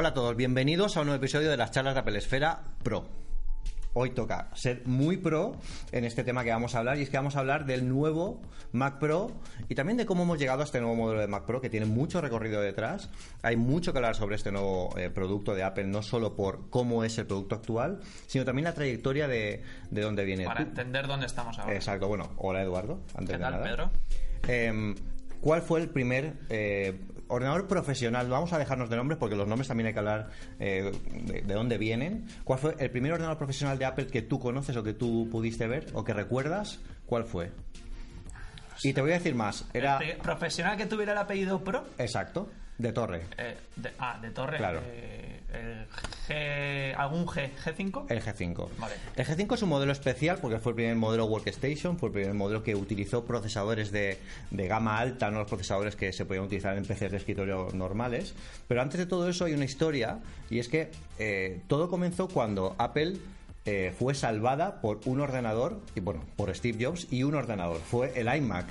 Hola a todos, bienvenidos a un nuevo episodio de las charlas de Apple Esfera Pro. Hoy toca ser muy pro en este tema que vamos a hablar y es que vamos a hablar del nuevo Mac Pro y también de cómo hemos llegado a este nuevo modelo de Mac Pro que tiene mucho recorrido detrás. Hay mucho que hablar sobre este nuevo eh, producto de Apple, no solo por cómo es el producto actual, sino también la trayectoria de, de dónde viene. Para Tú- entender dónde estamos ahora. Exacto, bueno, hola Eduardo. Antes ¿Qué de nada. Pedro? Em, ¿Cuál fue el primer eh, ordenador profesional? Vamos a dejarnos de nombres porque los nombres también hay que hablar eh, de, de dónde vienen. ¿Cuál fue el primer ordenador profesional de Apple que tú conoces o que tú pudiste ver o que recuerdas? ¿Cuál fue? Y te voy a decir más. Era El profesional que tuviera el apellido Pro. exacto de Torre. eh, de- ah, de Torre. Claro. eh, el G, ¿Algún G? ¿G5? El G5. Vale. El G5 es un modelo especial porque fue el primer modelo Workstation, fue el primer modelo que utilizó procesadores de, de gama alta, no los procesadores que se podían utilizar en PCs de escritorio normales. Pero antes de todo eso hay una historia y es que eh, todo comenzó cuando Apple eh, fue salvada por un ordenador, y bueno, por Steve Jobs y un ordenador. Fue el iMac.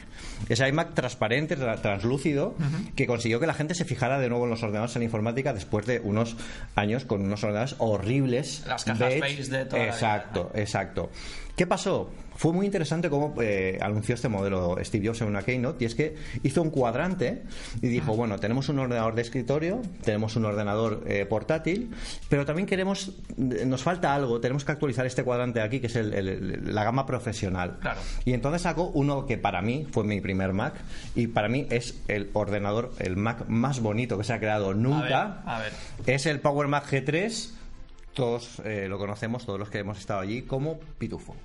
Ese iMac transparente, tra- translúcido, que consiguió que la gente se fijara de nuevo en los ordenadores en la informática después de unos años con unos ordenadores horribles. Las cajas beige de toda la vida. Exacto, exacto. ¿Qué pasó? Fue muy interesante cómo eh, anunció este modelo Steve Jobs en una keynote y es que hizo un cuadrante y dijo, bueno, tenemos un ordenador de escritorio, tenemos un ordenador eh, portátil, pero también queremos, nos falta algo, tenemos que actualizar este cuadrante de aquí que es el- el- la gama profesional. Claro. Y entonces sacó uno que para mí fue mi primer Mac y para mí es el ordenador, el Mac más bonito que se ha creado nunca. A ver, a ver. Es el Power Mac G3. Todos eh, lo conocemos, todos los que hemos estado allí, como Pitufo.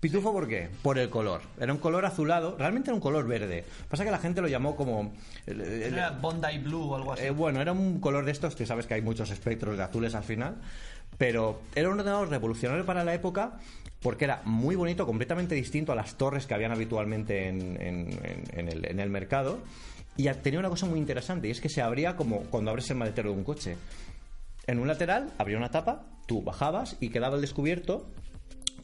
Pitufo, ¿por qué? Por el color. Era un color azulado, realmente era un color verde. Pasa que la gente lo llamó como. ¿Era Bondi Blue o algo así? eh, bueno, era un color de estos que sabes que hay muchos espectros de azules al final. Pero era un ordenador revolucionario para la época porque era muy bonito, completamente distinto a las torres que habían habitualmente en, en- en- en el, en el mercado. Y tenía una cosa muy interesante y es que se abría como cuando abres el maletero de un coche. En un lateral abría una tapa, tú bajabas y quedaba al descubierto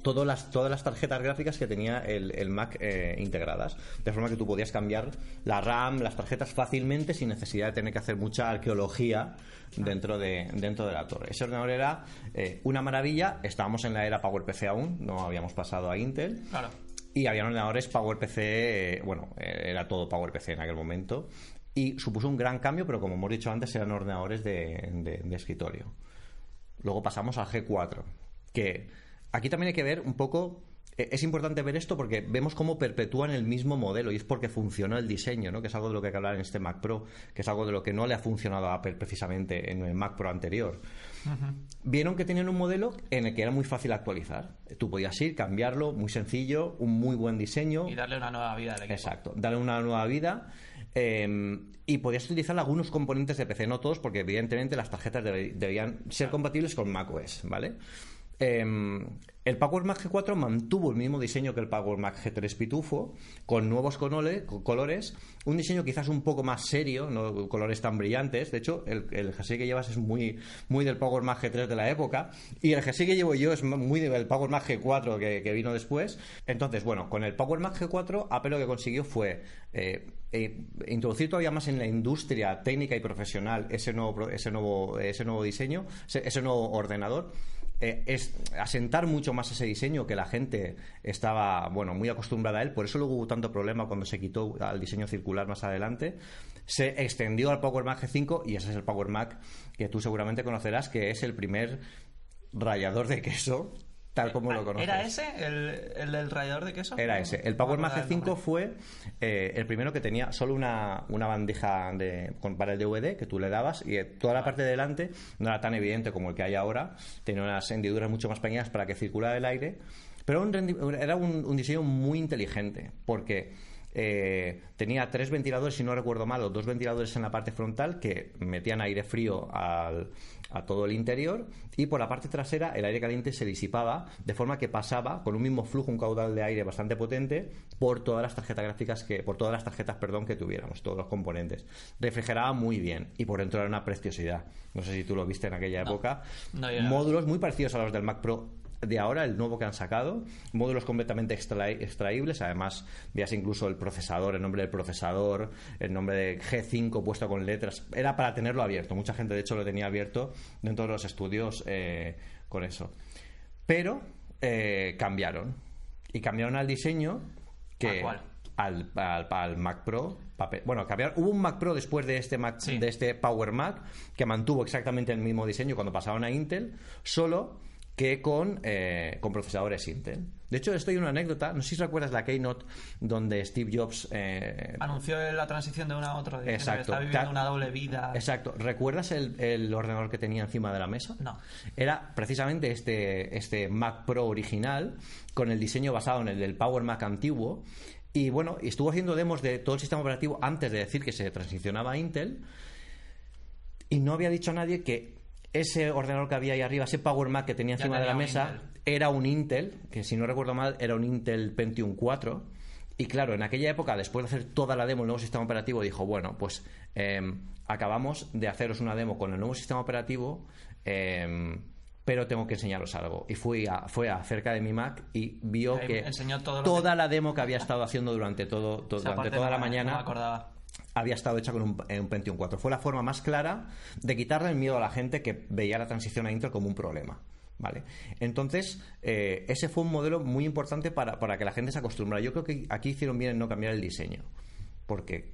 todas las, todas las tarjetas gráficas que tenía el, el Mac eh, integradas. De forma que tú podías cambiar la RAM, las tarjetas fácilmente sin necesidad de tener que hacer mucha arqueología dentro de, dentro de la torre. Ese ordenador era eh, una maravilla. Estábamos en la era PowerPC aún, no habíamos pasado a Intel. Claro. Y había ordenadores PowerPC, eh, bueno, era todo PowerPC en aquel momento. Y supuso un gran cambio, pero como hemos dicho antes, eran ordenadores de, de- de escritorio. Luego pasamos al G4, que aquí también hay que ver un poco... eh, Es importante ver esto porque vemos cómo perpetúan el mismo modelo y es porque funcionó el diseño, ¿no? que es algo de lo que hay que hablar en este Mac Pro, que es algo de lo que no le ha funcionado a Apple precisamente en el Mac Pro anterior. Vieron que tenían un modelo en el que era muy fácil actualizar. Tú podías ir, cambiarlo, muy sencillo, un muy buen diseño. Y darle una nueva vida al equipo. Exacto, darle una nueva vida. Eh, y podías utilizar algunos componentes de PC, no todos, porque evidentemente las tarjetas debían ser compatibles con macOS, ¿vale? Eh, el Power Mac G4 mantuvo el mismo diseño que el Power Mac G3 Pitufo, con nuevos con colores, un diseño quizás un poco más serio, no colores tan brillantes. De hecho, el, el jersey que llevas es muy, muy del Power Mac G3 de la época, y el jersey que llevo yo es muy del Power Mac G4 que, vino después. Entonces, bueno, con el Power Mac G4, Apple lo que consiguió fue eh, eh, introducir todavía más en la industria técnica y profesional ese nuevo, ese nuevo, ese nuevo diseño, ese nuevo ordenador eh, es asentar mucho más ese diseño que la gente estaba bueno muy acostumbrada a él. Por eso luego hubo tanto problema cuando se quitó al diseño circular más adelante. Se extendió al Power Mac G5 y ese es el Power Mac que tú seguramente conocerás que es el primer rallador de queso tal como lo conoces ¿Era ese el, el del rallador de queso? era ese. El Power No me Mac acuerdo del G5 nombre. fue eh, el primero que tenía solo una, una bandeja de, con, para el DVD que tú le dabas y eh, toda la parte de delante no era tan evidente como el que hay ahora. Tenía unas hendiduras mucho más pequeñas para que circulara el aire. Pero un era un, un diseño muy inteligente porque eh, tenía tres ventiladores, si no recuerdo mal, o dos ventiladores en la parte frontal que metían aire frío al- a todo el interior y por la parte trasera el aire caliente se disipaba de forma que pasaba con un mismo flujo, un caudal de aire bastante potente por todas las tarjetas gráficas que, por todas las tarjetas, perdón, que tuviéramos, todos los componentes. Refrigeraba muy bien y por dentro era una preciosidad. No sé si tú lo viste en aquella época. no. Módulos muy parecidos a los del Mac Pro de ahora, el nuevo que han sacado, módulos completamente extra- extraíbles, además veías incluso el procesador, el nombre del procesador, el nombre de G5 puesto con letras, era para tenerlo abierto, mucha gente de hecho lo tenía abierto dentro de los estudios eh, con eso. Pero eh, cambiaron, y cambiaron al diseño que... ¿A cuál? Al, al- al Mac Pro. papel- Bueno, cambiaron. Hubo un Mac Pro después de este Mac, Sí. de este Power Mac que mantuvo exactamente el mismo diseño cuando pasaron a Intel, solo que con, eh, con procesadores Intel. De hecho, esto hay una anécdota. No sé si recuerdas la keynote donde Steve Jobs. eh, Anunció la transición de uno a otro, diciendo que Exacto. está viviendo una doble vida. Exacto. ¿Recuerdas el, el ordenador que tenía encima de la mesa? No. Era precisamente este, este Mac Pro original, con el diseño basado en el del Power Mac antiguo. Y bueno, estuvo haciendo demos de todo el sistema operativo antes de decir que se transicionaba a Intel. Y no había dicho a nadie que ese ordenador que había ahí arriba, ese Power Mac que tenía encima de la mesa, Intel. era un Intel, que si no recuerdo mal, era un Intel Pentium 4. Y claro, en aquella época, después de hacer toda la demo, el nuevo sistema operativo, dijo, bueno, pues eh, acabamos de haceros una demo con el nuevo sistema operativo, eh, pero tengo que enseñaros algo. Y fui a, fue a cerca de mi Mac y vio que enseñó todo toda que- la demo que había estado haciendo durante, todo, durante toda la me- mañana no me acordaba. Había estado hecha con un, en un Pentium 4. Fue la forma más clara de quitarle el miedo a la gente que veía la transición a Intel como un problema. ¿Vale? Entonces, eh, ese fue un modelo muy importante para, para que la gente se acostumbrara. Yo creo que aquí hicieron bien en no cambiar el diseño. Porque,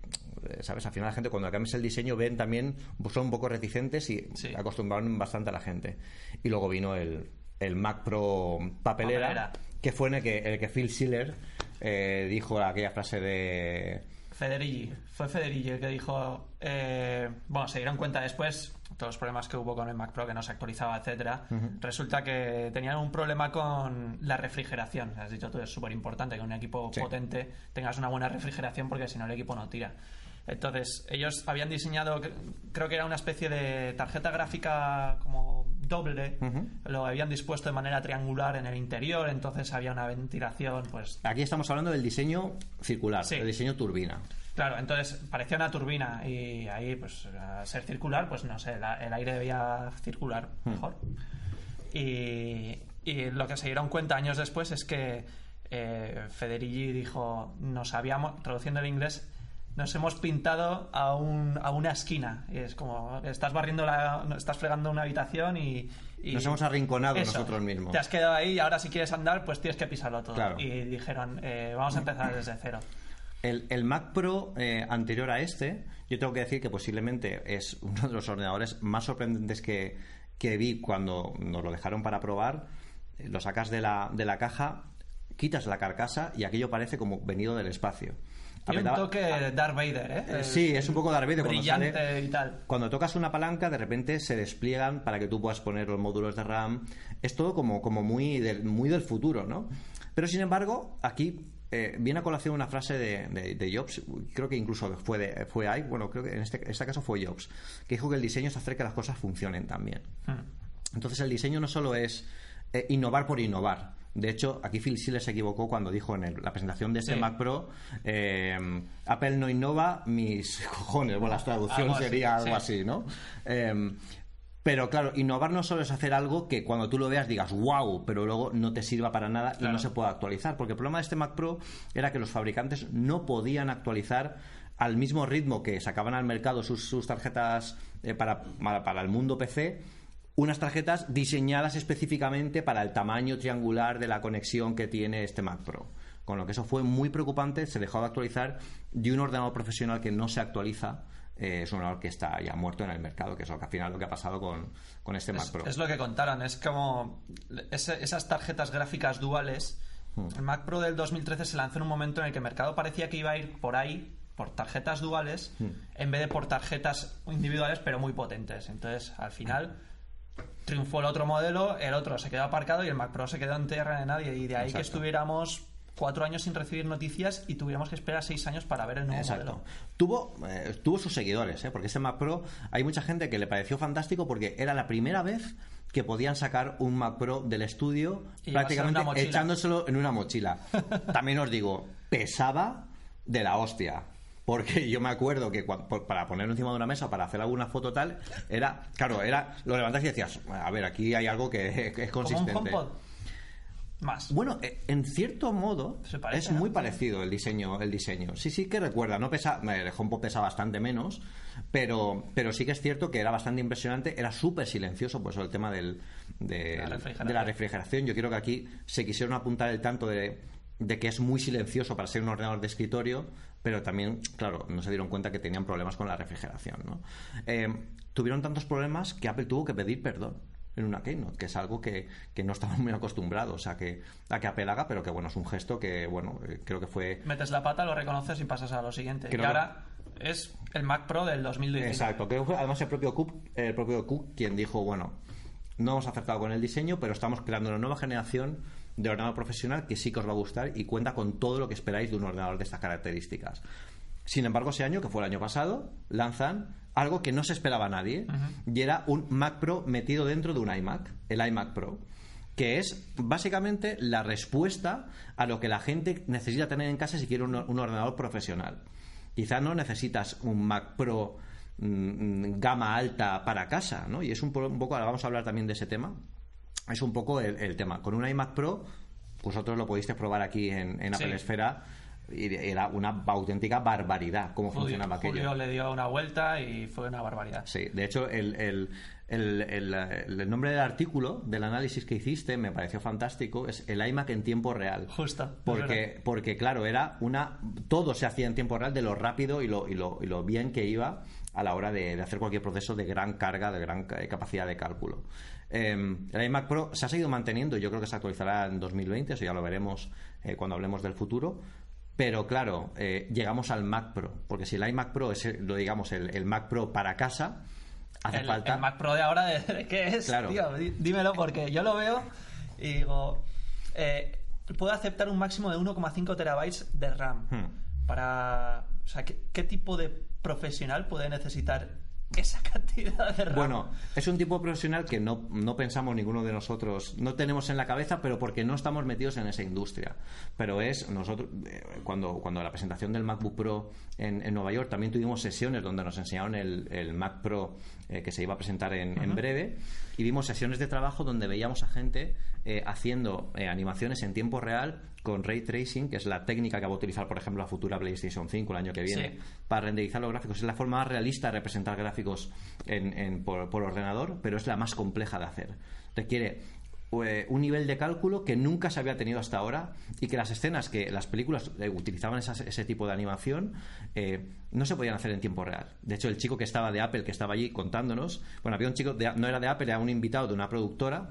eh, ¿sabes? Al final la gente cuando cambias el diseño ven también, son un poco reticentes y Sí. acostumbraron bastante a la gente. Y luego vino el, el Mac Pro papelera, Papelera. que fue en el que, el que Phil Schiller eh, dijo aquella frase de... Federici, fue Federici el que dijo, eh, bueno, se dieron cuenta después, todos los problemas que hubo con el Mac Pro, que no se actualizaba, etcétera, resulta que tenían un problema con la refrigeración. Has dicho tú, es súper importante que un equipo Sí. potente tengas una buena refrigeración porque si no el equipo no tira. Entonces, ellos habían diseñado, cre- creo que era una especie de tarjeta gráfica como doble, lo habían dispuesto de manera triangular en el interior, entonces había una ventilación, pues Aquí estamos hablando del diseño circular, Sí. el diseño turbina. Claro, entonces parecía una turbina y ahí, pues, al ser circular, pues no sé, la- el aire debía circular mejor. Y, y lo que se dieron cuenta años después es que eh, Federici dijo, nos habíamos, traduciendo el inglés, nos hemos pintado a, un, a una esquina. Es como, estás barriendo la, estás fregando una habitación y... y- Nos hemos arrinconado Eso. nosotros mismos. Te has quedado ahí y ahora si quieres andar, pues tienes que pisarlo todo. Claro. Y dijeron, eh, vamos a empezar desde cero. El, el Mac Pro eh, anterior a este, yo tengo que decir que posiblemente es uno de los ordenadores más sorprendentes que, que vi cuando nos lo dejaron para probar. Eh, Lo sacas de la, de la caja, quitas la carcasa y aquello parece como venido del espacio. Tiene un toque de Darth Vader, ¿eh? Eh, sí, es un poco Darth Vader cuando Brillante sale- y tal. Cuando tocas una palanca, de repente se despliegan para que tú puedas poner los módulos de RAM. Es todo como, como muy, del, muy del futuro, ¿no? Pero sin embargo, aquí eh, viene a colación una frase de, de- de Jobs, creo que incluso fue de, fue ahí, bueno, creo que en este, este caso fue Jobs, que dijo que el diseño es hacer que las cosas funcionen también. Hmm. Entonces el diseño no solo es eh, innovar por innovar. De hecho, aquí Phil Schiller se equivocó cuando dijo en el- la presentación de Sí. Mac Pro, eh, Apple no innova, mis cojones. Bueno, la traducción Algo así, sería algo sí. así, ¿no? Eh, pero claro, innovar no solo es hacer algo que cuando tú lo veas digas wow, pero luego no te sirva para nada y no se pueda actualizar. Porque el problema de este Mac Pro era que los fabricantes no podían actualizar al mismo ritmo que sacaban al mercado sus, sus tarjetas eh, para, para el mundo PC, unas tarjetas diseñadas específicamente para el tamaño triangular de la conexión que tiene este Mac Pro. Con lo que eso fue muy preocupante, se dejó de actualizar de un ordenador profesional que no se actualiza. eh, es un ordenador que está ya muerto en el mercado, que es lo que al final lo que ha pasado con, con este Mac Es, Pro. es lo que contaron, es como ese- esas tarjetas gráficas duales. Hmm. El Mac Pro del 2013 se lanzó en un momento en el que el mercado parecía que iba a ir por ahí, por tarjetas duales, Hmm. en vez de por tarjetas individuales, pero muy potentes. Entonces, al final, triunfó el otro modelo, el otro se quedó aparcado y el Mac Pro se quedó en tierra de nadie. Y de ahí que estuviéramos cuatro años sin recibir noticias y tuviéramos que esperar seis años para ver el nuevo Exacto. modelo. Tuvo, eh, tuvo sus seguidores, ¿eh? porque este Mac Pro hay mucha gente que le pareció fantástico porque era la primera vez que podían sacar un Mac Pro del estudio Y prácticamente echándoselo en una mochila. También os digo, pesaba de la hostia. Porque yo me acuerdo que para ponerlo encima de una mesa, para hacer alguna foto tal, era, claro, era, lo levantas y decías, a ver, aquí hay algo que, que es Como un consistente. HomePod. Más. Bueno, eh, en cierto modo parece, es muy ¿no? parecido el diseño, el diseño. Sí, sí que recuerda, no pesa, eh, el HomePod pesa bastante menos, pero, pero sí que es cierto que era bastante impresionante, era súper silencioso, por eso el tema del, de, La refrigeración. de la refrigeración. Yo creo que aquí se quisieron apuntar el tanto de, de que es muy silencioso para ser un ordenador de escritorio, pero también, claro, no se dieron cuenta que tenían problemas con la refrigeración. ¿no? Eh, tuvieron tantos problemas que Apple tuvo que pedir perdón en una Keynote, que es algo que, que no estamos muy acostumbrados a que, a que Apple haga, pero que bueno, es un gesto que, bueno, eh, creo que fue... Metes la pata, lo reconoces y pasas a lo siguiente. Creo y que- ahora es el Mac Pro del 2019. Exacto, creo que fue además el propio Cook, el propio Cook quien dijo, bueno, no hemos acertado con el diseño, pero estamos creando una nueva generación de ordenador profesional que sí que os va a gustar y cuenta con todo lo que esperáis de un ordenador de estas características. Sin embargo, ese año, que fue el año pasado, lanzan algo que no se esperaba a nadie y era un Mac Pro metido dentro de un iMac, el iMac Pro que es básicamente la respuesta a lo que la gente necesita tener en casa si quiere un, un ordenador profesional. Quizá no necesitas un Mac Pro mm, gama alta para casa, ¿no? Y es un, un poco, ahora vamos a hablar también de ese tema, es un poco el, el tema. Con un iMac Pro, vosotros lo pudiste probar aquí en, en Sí. Apple Esfera y era una auténtica barbaridad cómo Julio, funcionaba aquello. Julio le dio una vuelta y fue una barbaridad. Sí, de hecho, el, el- el- el- nombre del artículo, del análisis que hiciste, me pareció fantástico, es el iMac en tiempo real. Justo, Porque, porque claro, era una. Todo se hacía en tiempo real de lo rápido y lo, y lo, y lo bien que iba a la hora de, de hacer cualquier proceso de gran carga, de gran ca- capacidad de cálculo. Eh, el iMac Pro se ha seguido manteniendo, yo creo que se actualizará en 2020, eso ya lo veremos eh, cuando hablemos del futuro. Pero claro, eh, llegamos al Mac Pro, porque si el iMac Pro es, lo digamos, el, el Mac Pro para casa, hace el, falta. el Mac Pro de ahora, ¿de, qué es? Claro. Tío, Dí- dímelo porque yo lo veo y digo, eh, puedo aceptar un máximo de 1,5 terabytes de RAM. Hmm. Para, o sea, ¿qué, qué tipo de profesional puede necesitar esa cantidad de? Bueno, es un tipo profesional que no, no pensamos ninguno de nosotros, no tenemos en la cabeza, pero porque no estamos metidos en esa industria. Pero es, nosotros, eh, cuando, cuando la presentación del MacBook Pro en, en Nueva York, también tuvimos sesiones donde nos enseñaron el, el Mac Pro eh, que se iba a presentar en, en breve, y vimos sesiones de trabajo donde veíamos a gente eh, haciendo eh, animaciones en tiempo real con ray tracing, que es la técnica que va a utilizar, por ejemplo, la futura PlayStation 5 el año que viene Sí. para renderizar los gráficos. Es la forma más realista de representar gráficos en- en- por, por ordenador, pero es la más compleja de hacer. Requiere eh, un nivel de cálculo que nunca se había tenido hasta ahora y que las escenas que las películas eh, utilizaban ese tipo de animación eh, no se podían hacer en tiempo real. De hecho, el chico que estaba de Apple, que estaba allí contándonos, bueno, había un chico, de- no era de Apple, era un invitado de una productora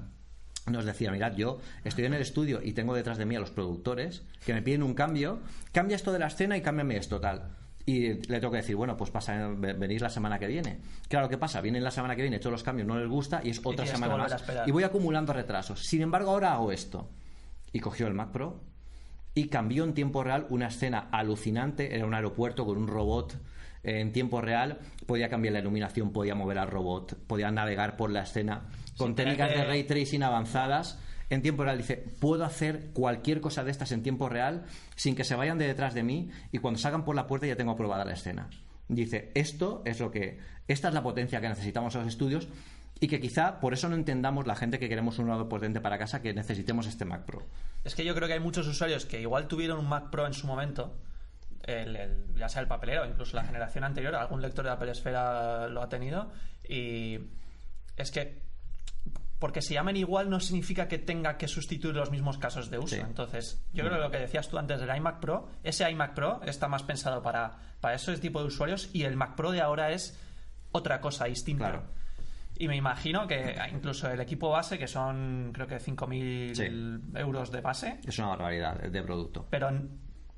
nos decía, mirad, yo estoy en el estudio y tengo detrás de mí a los productores que me piden un cambio, cambia esto de la escena y cámbiame esto, tal. Y le tengo que decir, bueno, pues pasa, ve- venís la semana que viene. Claro, ¿qué pasa? Vienen la semana que viene, todos los cambios no les gusta y es otra semana más. Y voy acumulando retrasos. Sin embargo, ahora hago esto. Y cogió el Mac Pro y cambió en tiempo real una escena alucinante. Era un aeropuerto con un robot eh, en tiempo real. Podía cambiar la iluminación, podía mover al robot, podía navegar por la escena con técnicas de ray tracing avanzadas. En tiempo real dice, puedo hacer cualquier cosa de estas en tiempo real sin que se vayan de detrás de mí y cuando salgan por la puerta ya tengo aprobada la escena. Dice, esto es lo que, esta es la potencia que necesitamos en los estudios y que quizá por eso no entendamos la gente que queremos un ordenador potente para casa que necesitemos este Mac Pro. Es que yo creo que hay muchos usuarios que igual tuvieron un Mac Pro en su momento, ya sea el papelero, incluso la generación anterior, algún lector de Apple Esfera lo ha tenido, y es que porque se llamen igual no significa que tenga que sustituir los mismos casos de uso. Sí. Entonces, yo creo que lo que decías tú antes del iMac Pro, ese iMac Pro está más pensado para, para ese tipo de usuarios y el Mac Pro de ahora es otra cosa distinta. Claro. Y me imagino que incluso el equipo base, que son creo que 5.000 Sí. euros de base, Es una barbaridad de producto. pero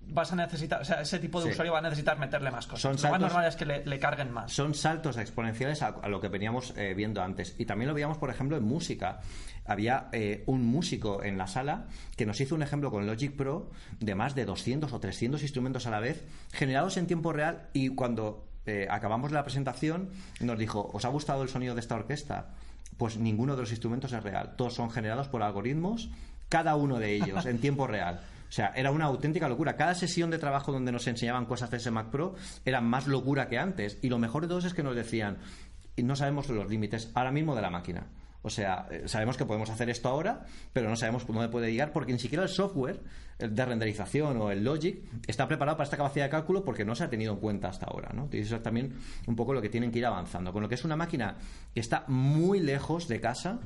vas a necesitar, o sea, ese tipo de Sí. usuario va a necesitar meterle más cosas. Son Lo saltos- más normal es que le, le carguen más. Son saltos exponenciales a, a lo que veníamos eh, viendo antes. Y también lo veíamos, por ejemplo, en música. Había eh, un músico en la sala que nos hizo un ejemplo con Logic Pro de más de 200 o 300 instrumentos a la vez, generados en tiempo real. Y cuando eh, acabamos la presentación, nos dijo: ¿Os ha gustado el sonido de esta orquesta? Pues ninguno de los instrumentos es real. Todos son generados por algoritmos, cada uno de ellos en tiempo real. O sea, era una auténtica locura. Cada sesión de trabajo donde nos enseñaban cosas de ese Mac Pro era más locura que antes. Y lo mejor de todo es que nos decían, no sabemos los límites ahora mismo de la máquina. O sea, eh, sabemos que podemos hacer esto ahora, pero no sabemos dónde puede llegar porque ni siquiera el software de renderización o el Logic está preparado para esta capacidad de cálculo porque no se ha tenido en cuenta hasta ahora. ¿no? Eso es también un poco lo que tienen que ir avanzando. Con lo que es una máquina que está muy lejos de casa,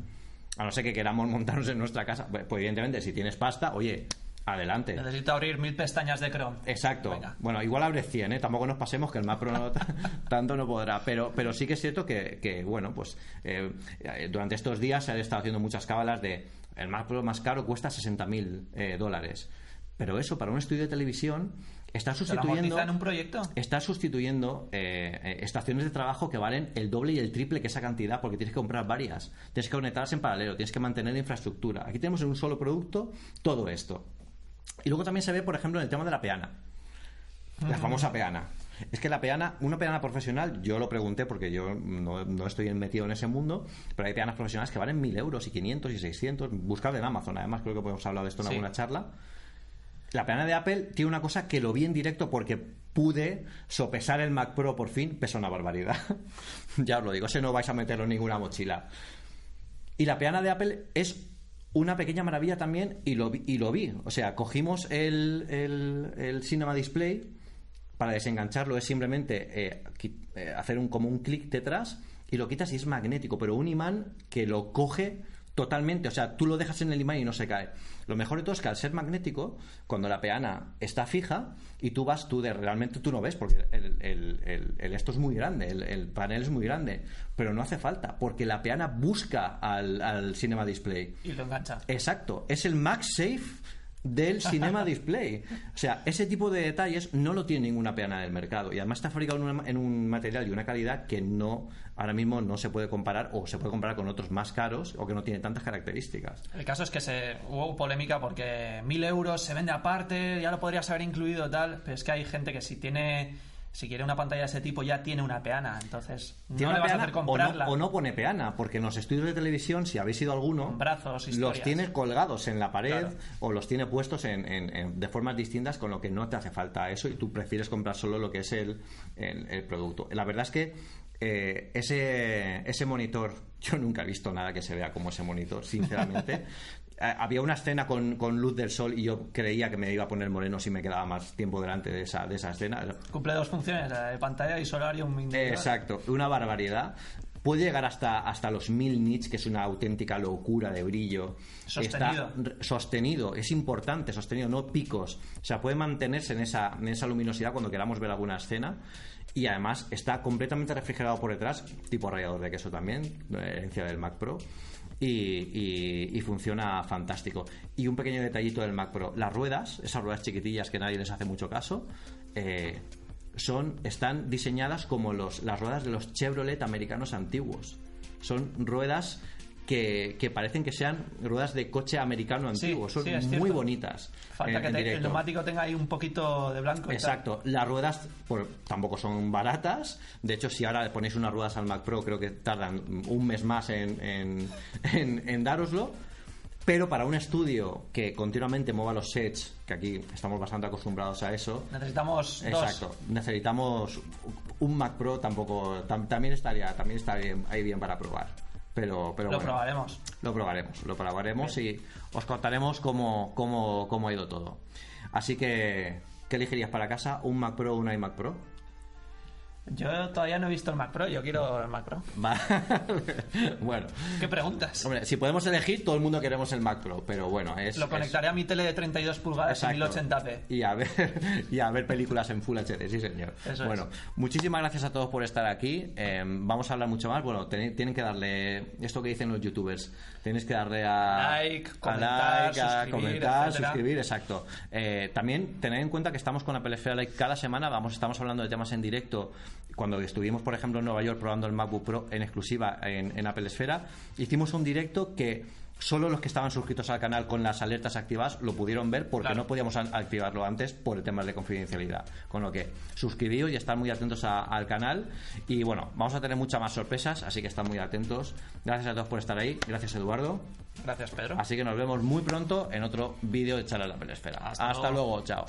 a no ser que queramos montarnos en nuestra casa, pues evidentemente si tienes pasta, oye, Adelante. Necesito abrir mil pestañas de Chrome. Exacto. Bueno, igual abre 100, ¿eh? Tampoco nos pasemos que el Mac Pro no, tanto no podrá. Pero, pero sí que es cierto que, bueno, pues eh, durante estos días se han estado haciendo muchas cábalas de el Mac Pro más caro cuesta 60.000 eh, dólares. Pero eso, para un estudio de televisión, está sustituyendo. en un proyecto? Está sustituyendo eh, eh, estaciones de trabajo que valen el doble y el triple que esa cantidad, porque tienes que comprar varias. Tienes que conectarlas en paralelo, tienes que mantener la infraestructura. Aquí tenemos en un solo producto todo esto. Y luego también se ve, por ejemplo, en el tema de la peana. La famosa peana. Es que la peana, una peana profesional, yo lo pregunté porque yo no, estoy metido en ese mundo, pero hay peanas profesionales que valen 1000 euros y 500 y 600. Buscad en Amazon, además creo que podemos hablar de esto en alguna charla. La peana de Apple tiene una cosa que lo vi en directo porque pude sopesar el Mac Pro por fin, pesa una barbaridad. ya os lo digo, ese no vais a meterlo en ninguna mochila. Y la peana de Apple es una pequeña maravilla también y lo, y lo vi. O sea, cogimos el, el, Cinema Display para desengancharlo es simplemente eh, eh, hacer un, como un clic detrás y lo quitas y es magnético, pero un imán que lo coge totalmente, o sea, tú lo dejas en el imán y no se cae. Lo mejor de todo es que al ser magnético, cuando la peana está fija y tú vas, tú de realmente tú no ves porque el, esto es muy grande, el, panel es muy grande, pero no hace falta porque la peana busca al, al Cinema Display. Y lo engancha. Exacto, es el MagSafe del Cinema Display. O sea, ese tipo de detalles no lo tiene ninguna peana del mercado y además está fabricado en, un material y una calidad que no ahora mismo no se puede comparar o se puede comparar con otros más caros o que no tiene tantas características. El caso es que se hubo polémica porque mil euros se vende aparte, ya lo podrías haber incluido tal, pero es que hay gente que si tiene si quiere una pantalla de ese tipo ya tiene una peana, entonces no le vas a hacer comprarla. O no, pone peana, porque en los estudios de televisión, si habéis ido alguno, brazos, los tiene colgados en la pared o los tiene puestos en, de formas distintas, con lo que no te hace falta eso y tú prefieres comprar solo lo que es el, el, producto. La verdad es que eh, ese, ese monitor, yo nunca he visto nada que se vea como ese monitor, sinceramente. Eh, había una escena con, luz del sol y yo creía que me iba a poner moreno si me quedaba más tiempo delante de esa, de esa escena. Cumple dos funciones, la de pantalla y solar y un Exacto, una barbaridad. Puede llegar hasta, hasta los mil nits, que es una auténtica locura de brillo. Sostenido. sostenido, es importante, sostenido, no picos. O sea, puede mantenerse en esa, en esa luminosidad cuando queramos ver alguna escena. Y además está completamente refrigerado por detrás, tipo rallador de queso también, herencia del Mac Pro y, funciona fantástico. Y un pequeño detallito del Mac Pro, las ruedas, esas ruedas chiquitillas que nadie les hace mucho caso, eh, son, están diseñadas como los, las ruedas de los Chevrolet americanos antiguos. Son ruedas que, parecen que sean ruedas de coche americano antiguo. Son muy bonitas. Falta que el neumático tenga ahí un poquito de blanco. Exacto. Las ruedas pues, tampoco son baratas. De hecho, si ahora le ponéis unas ruedas al Mac Pro, creo que tardan un mes más en, en, en, daroslo. Pero para un estudio que continuamente mueva los sets, que aquí estamos bastante acostumbrados a eso. Necesitamos. Exacto. Necesitamos un Mac Pro tampoco. también estaría, también estaría ahí bien para probar. Pero, pero lo probaremos. Lo probaremos, lo probaremos y os contaremos cómo, cómo, cómo ha ido todo. Así que, ¿qué elegirías para casa? ¿Un Mac Pro o un iMac Pro? Yo todavía no he visto el Mac Pro, yo quiero el Mac Pro. bueno. ¿Qué preguntas? Hombre, si podemos elegir, todo el mundo queremos el Mac Pro, pero bueno, es... Lo conectaré a mi tele de 32 pulgadas en 1080p. Y a, ver, y a ver películas en Full HD, sí señor. bueno, muchísimas gracias a todos por estar aquí. Em, vamos a hablar mucho más. Bueno, tienen que darle... Esto que dicen los youtubers. Tienes que darle a... Like, comentar, suscribir, comentar, suscribir, exacto. Eh, también tener en cuenta que estamos con Apple Esfera Like cada semana. Vamos, estamos hablando de temas en directo cuando estuvimos, por ejemplo, en Nueva York probando el MacBook Pro en exclusiva en, Apple Esfera, hicimos un directo que solo los que estaban suscritos al canal con las alertas activadas lo pudieron ver porque no podíamos activarlo antes por el tema de confidencialidad. Con lo que suscribíos y estar muy atentos al canal. Y bueno, vamos a tener muchas más sorpresas, así que están muy atentos. Gracias a todos por estar ahí. Gracias, Eduardo. Gracias, Pedro. Así que nos vemos muy pronto en otro vídeo de Charla la Pelesfera. Hasta, Hasta luego. Chao.